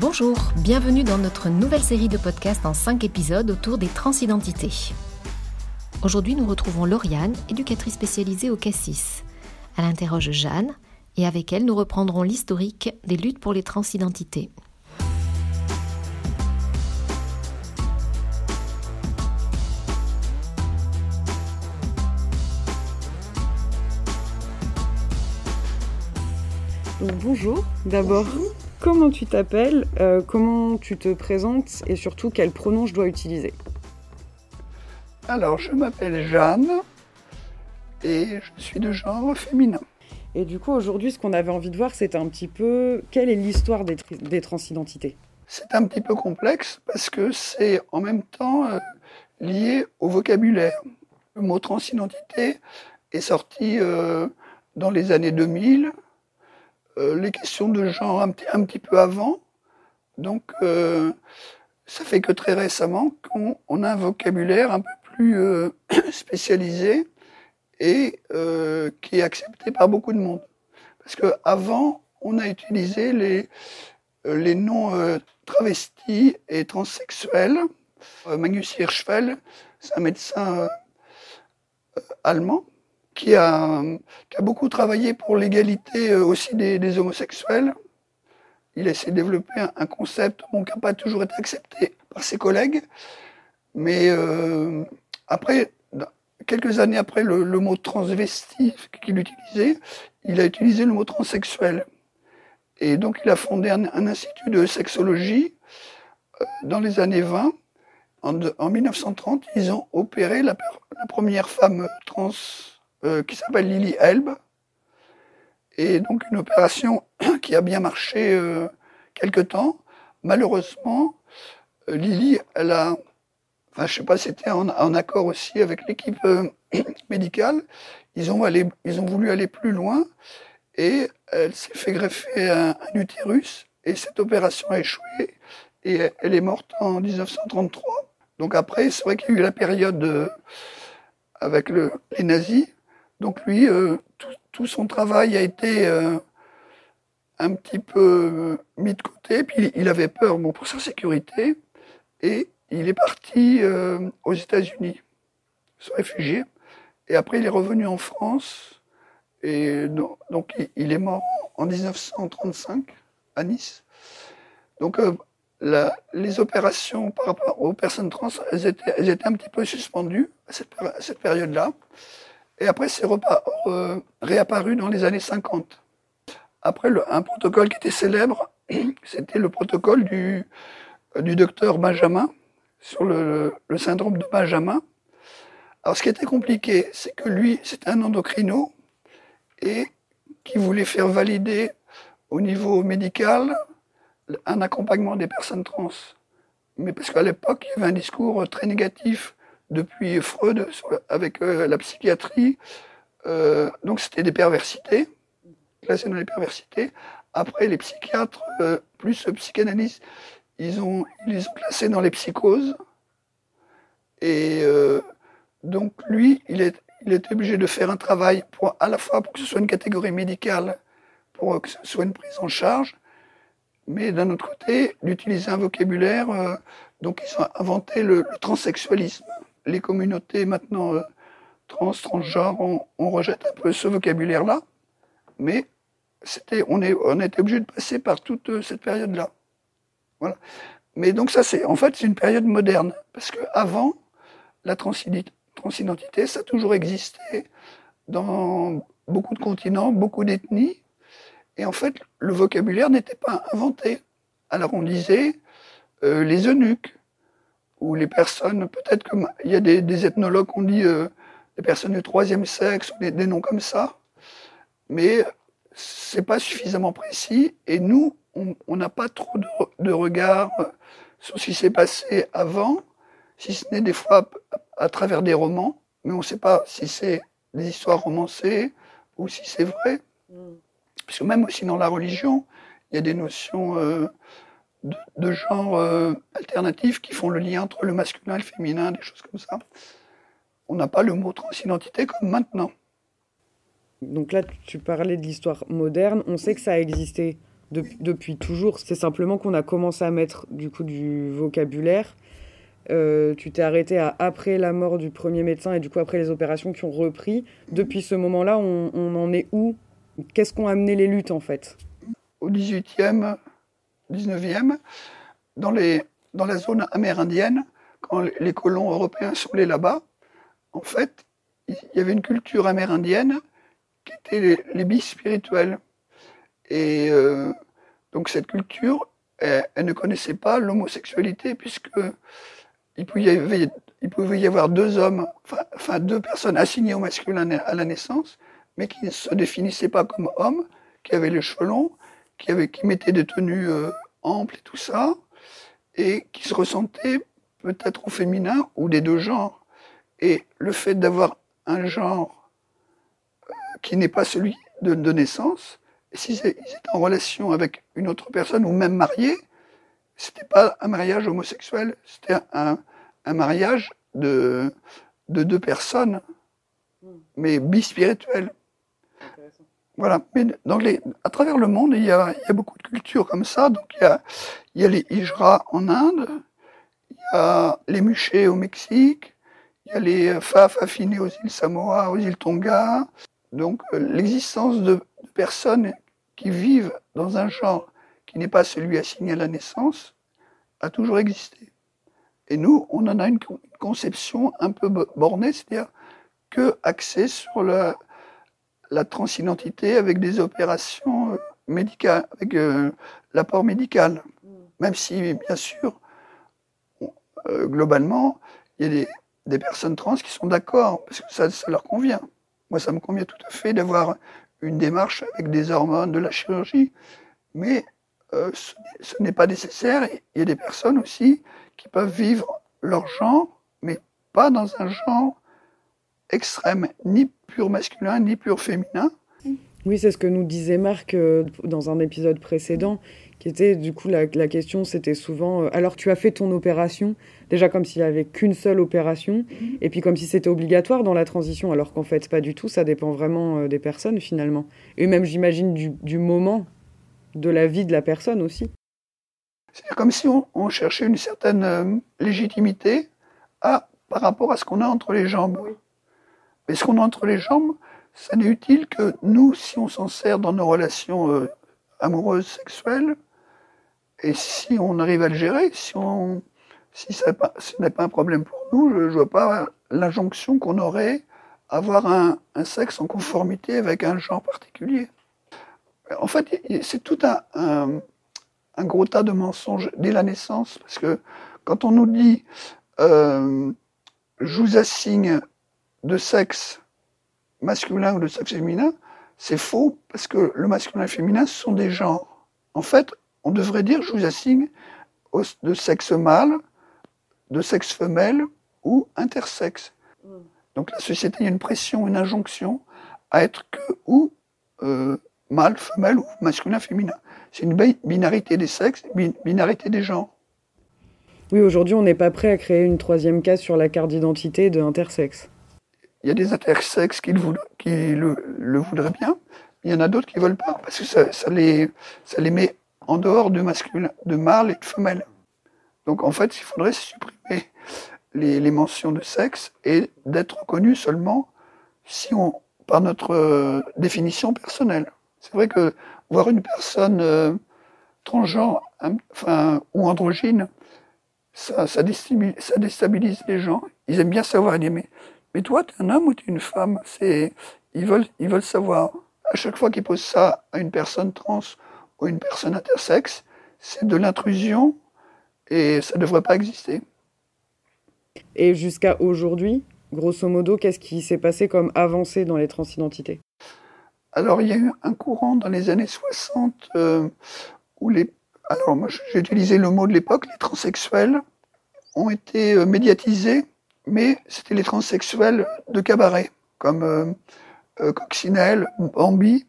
Bonjour, bienvenue dans notre nouvelle série de podcasts en 5 épisodes autour des transidentités. Aujourd'hui, nous retrouvons Lauriane, éducatrice spécialisée au Cassis. Elle interroge Jeanne et avec elle, nous reprendrons l'historique des luttes pour les transidentités. bonjour d'abord. Comment tu t'appelles euh, Comment tu te présentes Et surtout, quel pronom je dois utiliser Alors, je m'appelle Jeanne et je suis de genre féminin. Et du coup, aujourd'hui, ce qu'on avait envie de voir, c'est un petit peu quelle est l'histoire des, transidentités C'est un petit peu complexe parce que c'est en même temps euh, lié au vocabulaire. Le mot transidentité est sorti euh, dans les années 2000 euh, les questions de genre un petit, peu avant. Donc, euh, ça fait que très récemment qu'on a un vocabulaire un peu plus euh, spécialisé et qui est accepté par beaucoup de monde. Parce qu'avant, on a utilisé les, les noms travestis et transsexuels. Magnus Hirschfeld, c'est un médecin allemand qui a, qui a beaucoup travaillé pour l'égalité euh, aussi des, homosexuels. Il a essayé de développer un, concept qui n'a pas toujours été accepté par ses collègues. Mais euh, après, quelques années après le, mot transvesti qu'il utilisait, il a utilisé le mot transsexuel. Et donc il a fondé un, institut de sexologie euh, dans les années 20. En, en 1930, ils ont opéré la première femme trans euh, qui s'appelle Lily Elbe. Et donc une opération qui a bien marché euh, quelque temps. Malheureusement, euh, Lily, elle a, enfin je sais pas, c'était en, accord aussi avec l'équipe médicale. Ils ont, voulu aller plus loin et elle s'est fait greffer un, utérus et cette opération a échoué et elle est morte en 1933. Donc après, c'est vrai qu'il y a eu la période avec le, les nazis donc lui, euh, tout, son travail a été euh, un petit peu euh, mis de côté, puis il avait peur pour sa sécurité, et il est parti aux États-Unis, se réfugier, et après il est revenu en France, et donc, il est mort en 1935 à Nice. Donc les opérations par rapport aux personnes trans, elles étaient, un petit peu suspendues à cette période-là. Et après, c'est euh, réapparu dans les années 50. Après, un protocole qui était célèbre, c'était le protocole du, du docteur Benjamin sur le, syndrome de Benjamin. Alors, ce qui était compliqué, c'est que lui, c'était un endocrino et qui voulait faire valider au niveau médical un accompagnement des personnes trans. Mais parce qu'à l'époque, il y avait un discours très négatif depuis Freud avec euh, la psychiatrie. Euh, donc c'était des perversités, classées dans les perversités. Après, les psychiatres, euh, plus psychanalystes, ils ont, ils les ont classés dans les psychoses. Et donc lui, il est, il est obligé de faire un travail à la fois pour que ce soit une catégorie médicale, pour que ce soit une prise en charge, mais d'un autre côté, d'utiliser un vocabulaire. donc ils ont inventé le transsexualisme les communautés maintenant euh, trans, transgenres, on, rejette un peu ce vocabulaire-là, mais c'était, on, est, on était obligé de passer par toute euh, cette période-là. Voilà. Mais donc ça, c'est en fait c'est une période moderne, parce que avant la transidentité, ça a toujours existé dans beaucoup de continents, beaucoup d'ethnies, et en fait le vocabulaire n'était pas inventé. Alors on disait euh, les eunuques, ou les personnes, peut-être qu'il y a des, ethnologues qui ont dit euh, des personnes du troisième sexe, ou des, noms comme ça, mais c'est pas suffisamment précis, et nous, on n'a pas trop de, regard sur ce qui s'est passé avant, si ce n'est des fois à, travers des romans, mais on ne sait pas si c'est des histoires romancées ou si c'est vrai. Mm. Parce que même aussi dans la religion, il y a des notions euh, de, genre euh, alternatifs qui font le lien entre le masculin et le féminin, des choses comme ça. On n'a pas le mot transidentité comme maintenant. Donc là, tu parlais de l'histoire moderne. On sait que ça a existé depuis toujours. C'est simplement qu'on a commencé à mettre du coup du vocabulaire. Euh, tu t'es arrêté à après la mort du premier médecin et du coup après les opérations qui ont repris. Depuis ce moment-là, on, on en est où? Qu'est-ce qu'ont amené les luttes en fait? Au 18e, 19e, dans, les, dans la zone amérindienne, quand les colons européens sont là-bas, en fait, il y avait une culture amérindienne qui était les, bis spirituels. Et euh, donc cette culture, elle, ne connaissait pas l'homosexualité puisque il pouvait, y avoir, pouvait y avoir deux hommes, enfin deux personnes assignées au masculin à la naissance, mais qui ne se définissaient pas comme hommes, qui avaient les cheveux longs, qui, qui mettaient des tenues euh, amples et tout ça, et qui se ressentaient peut-être au féminin ou des deux genres. Et le fait d'avoir un genre euh, qui n'est pas celui de, de naissance, s'ils étaient en relation avec une autre personne ou même mariés, c'était pas un mariage homosexuel, c'était un, un, mariage de, de deux personnes, mais bispirituelles. Voilà. Mais donc à travers le monde, il y, a, il y a beaucoup de cultures comme ça. Donc il y a, il y a les Hijra en Inde, il y a les Muchés au Mexique, il y a les Faf affinés aux îles Samoa, aux îles Tonga. Donc euh, l'existence de, de personnes qui vivent dans un genre qui n'est pas celui assigné à la naissance a toujours existé. Et nous, on en a une conception un peu bornée, c'est-à-dire que axée sur la, la transidentité avec des opérations euh, médicales, avec euh, l'apport médical. Même si, bien sûr, euh, globalement, il y a des, personnes trans qui sont d'accord, parce que ça, leur convient. Moi, ça me convient tout à fait d'avoir une démarche avec des hormones, de la chirurgie, mais ce n'est pas nécessaire. Il y a des personnes aussi qui peuvent vivre leur genre, mais pas dans un genre extrême, ni pur masculin, ni pur féminin. Oui, c'est ce que nous disait Marc euh, dans un épisode précédent, qui était du coup la, la question, c'était souvent, euh, alors tu as fait ton opération, déjà comme s'il n'y avait qu'une seule opération, et puis comme si c'était obligatoire dans la transition, alors qu'en fait pas du tout, ça dépend vraiment euh, des personnes finalement. Et même j'imagine du, du, moment de la vie de la personne aussi. C'est comme si on, on, cherchait une certaine légitimité à, par rapport à ce qu'on a entre les jambes. Oui. Mais ce qu'on a entre les jambes, ça n'est utile que nous, si on s'en sert dans nos relations euh, amoureuses, sexuelles, et si on arrive à le gérer, si, si ce n'est pas un problème pour nous, je ne vois pas l'injonction qu'on aurait à avoir un, sexe en conformité avec un genre particulier. En fait, c'est tout un, gros tas de mensonges dès la naissance, parce que quand on nous dit euh, je vous assigne de sexe masculin ou de sexe féminin, c'est faux, parce que le masculin et le féminin sont des genres. En fait, on devrait dire je vous assigne de sexe mâle, de sexe femelle ou intersexe. Mm. Donc la société, il y a une pression, une injonction à être que ou euh, mâle, femelle ou masculin, féminin. C'est une binarité des sexes, une binarité des genres. Oui, aujourd'hui, on n'est pas prêt à créer une troisième case sur la carte d'identité de intersexe. Il y a des intersexes qui, le, voudraient bien, il y en a d'autres qui ne veulent pas, parce que ça, les, met en dehors de masculin, de mâle et de femelle. Donc en fait, il faudrait supprimer les, mentions de sexe et d'être reconnu seulement si on, par notre euh, définition personnelle. C'est vrai que voir une personne euh, transgenre enfin, ou androgyne, ça, déstabilise, les gens. Ils aiment bien savoir aimer. Mais toi, tu es un homme ou tu es une femme? C'est ils veulent, ils veulent savoir. À chaque fois qu'ils posent ça à une personne trans ou une personne intersexe, c'est de l'intrusion et ça ne devrait pas exister. Et jusqu'à aujourd'hui, grosso modo, qu'est-ce qui s'est passé comme avancée dans les transidentités? Alors, il y a eu un courant dans les années 60 euh, où les. Alors, moi, j'ai utilisé le mot de l'époque, les transsexuels ont été euh, médiatisés mais c'était les transsexuels de cabaret, comme euh, euh, Coccinelle, Bambi.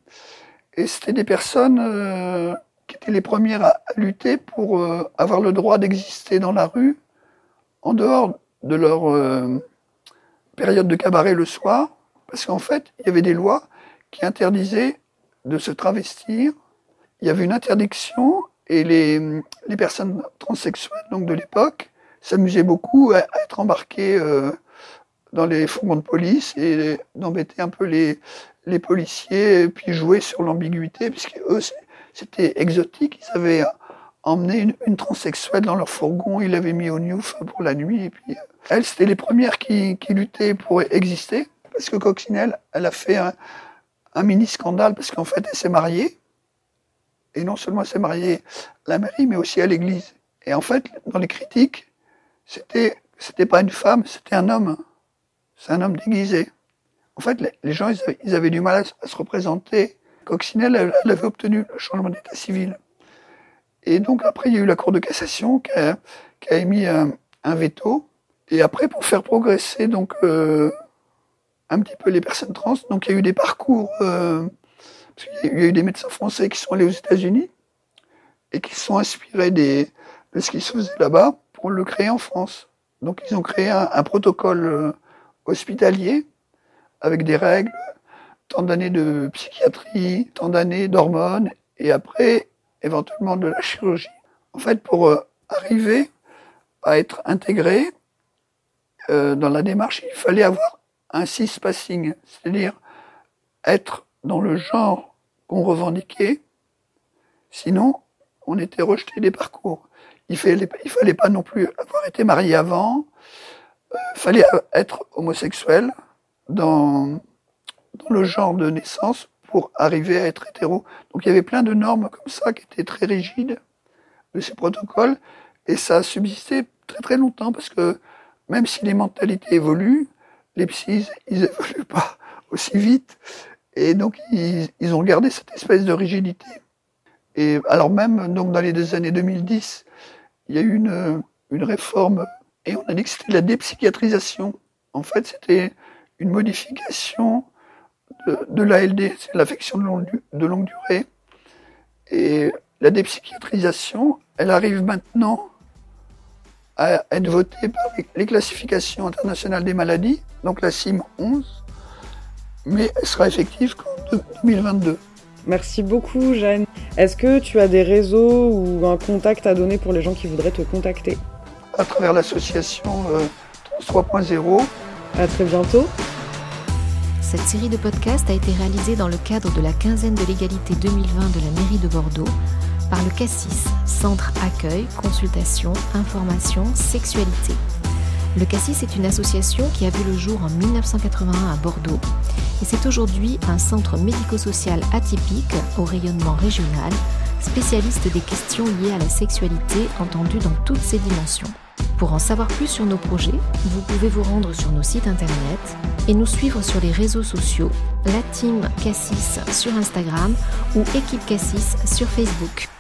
Et c'était des personnes euh, qui étaient les premières à, lutter pour avoir le droit d'exister dans la rue, en dehors de leur période de cabaret le soir, parce qu'en fait, il y avait des lois qui interdisaient de se travestir. il y avait une interdiction et les, les personnes transsexuelles donc de l'époque s'amusaient beaucoup à, être embarquées euh, dans les fourgons de police et d'embêter un peu les, les policiers puis jouer sur l'ambiguïté puisque eux c'était exotique. Ils avaient emmené une, une, transsexuelle dans leur fourgon. Ils l'avaient mis au Newf pour la nuit. Et puis euh, elles c'était les premières qui, qui luttaient pour exister parce que Coccinelle elle a fait un, un mini scandale parce qu'en fait elle s'est mariée. Et non seulement elle s'est mariée à la mairie, mais aussi à l'église. Et en fait, dans les critiques, c'était, c'était pas une femme, c'était un homme. C'est un homme déguisé. En fait, les, gens, ils avaient, du mal à, se représenter. Coccinelle, elle, avait obtenu le changement d'état civil. Et donc après, il y a eu la Cour de cassation qui a, qui a émis un, un, veto. Et après, pour faire progresser donc euh, un petit peu les personnes trans, donc il y a eu des parcours euh, il y a eu des médecins français qui sont allés aux États-Unis et qui sont inspirés des, de ce qui se faisait là-bas pour le créer en France. Donc ils ont créé un, protocole euh, hospitalier avec des règles, tant d'années de psychiatrie, tant d'années d'hormones et après éventuellement de la chirurgie. En fait, pour euh, arriver à être intégré euh, dans la démarche, il fallait avoir un cis-passing, c'est-à-dire être dans le genre qu'on revendiquait. Sinon, on était rejeté des parcours. Il il fallait pas non plus avoir été marié avant. Il euh, fallait être homosexuel dans, le genre de naissance pour arriver à être hétéro. Donc il y avait plein de normes comme ça qui étaient très rigides de ces protocoles. Et ça a subsisté très très longtemps parce que même si les mentalités évoluent, les psys, ils évoluent pas aussi vite. Et donc, ils, ils, ont gardé cette espèce de rigidité. Et alors même, donc dans les années 2010, il y a eu une, une réforme et on a dit que c'était la dépsychiatrisation. En fait, c'était une modification de, de l'ALD, c'est l'affection de longue, de longue durée. Et la dépsychiatrisation, elle arrive maintenant à être votée par les classifications internationales des maladies, donc la CIM 11, mais elle sera effective qu'en 2022. Merci beaucoup, Jeanne. Est-ce que tu as des réseaux ou un contact à donner pour les gens qui voudraient te contacter? À travers l'association euh, Trans 3.0. À très bientôt. Cette série de podcasts a été réalisée dans le cadre de la quinzaine de l'égalité 2020 de la mairie de Bordeaux par le CASSIS, Centre Accueil, Consultation, Information, Sexualité. Le Cassis est une association qui a vu le jour en 1981 à Bordeaux et c'est aujourd'hui un centre médico-social atypique au rayonnement régional, spécialiste des questions liées à la sexualité entendues dans toutes ses dimensions. Pour en savoir plus sur nos projets, vous pouvez vous rendre sur nos sites internet et nous suivre sur les réseaux sociaux, la team Cassis sur Instagram ou équipe Cassis sur Facebook.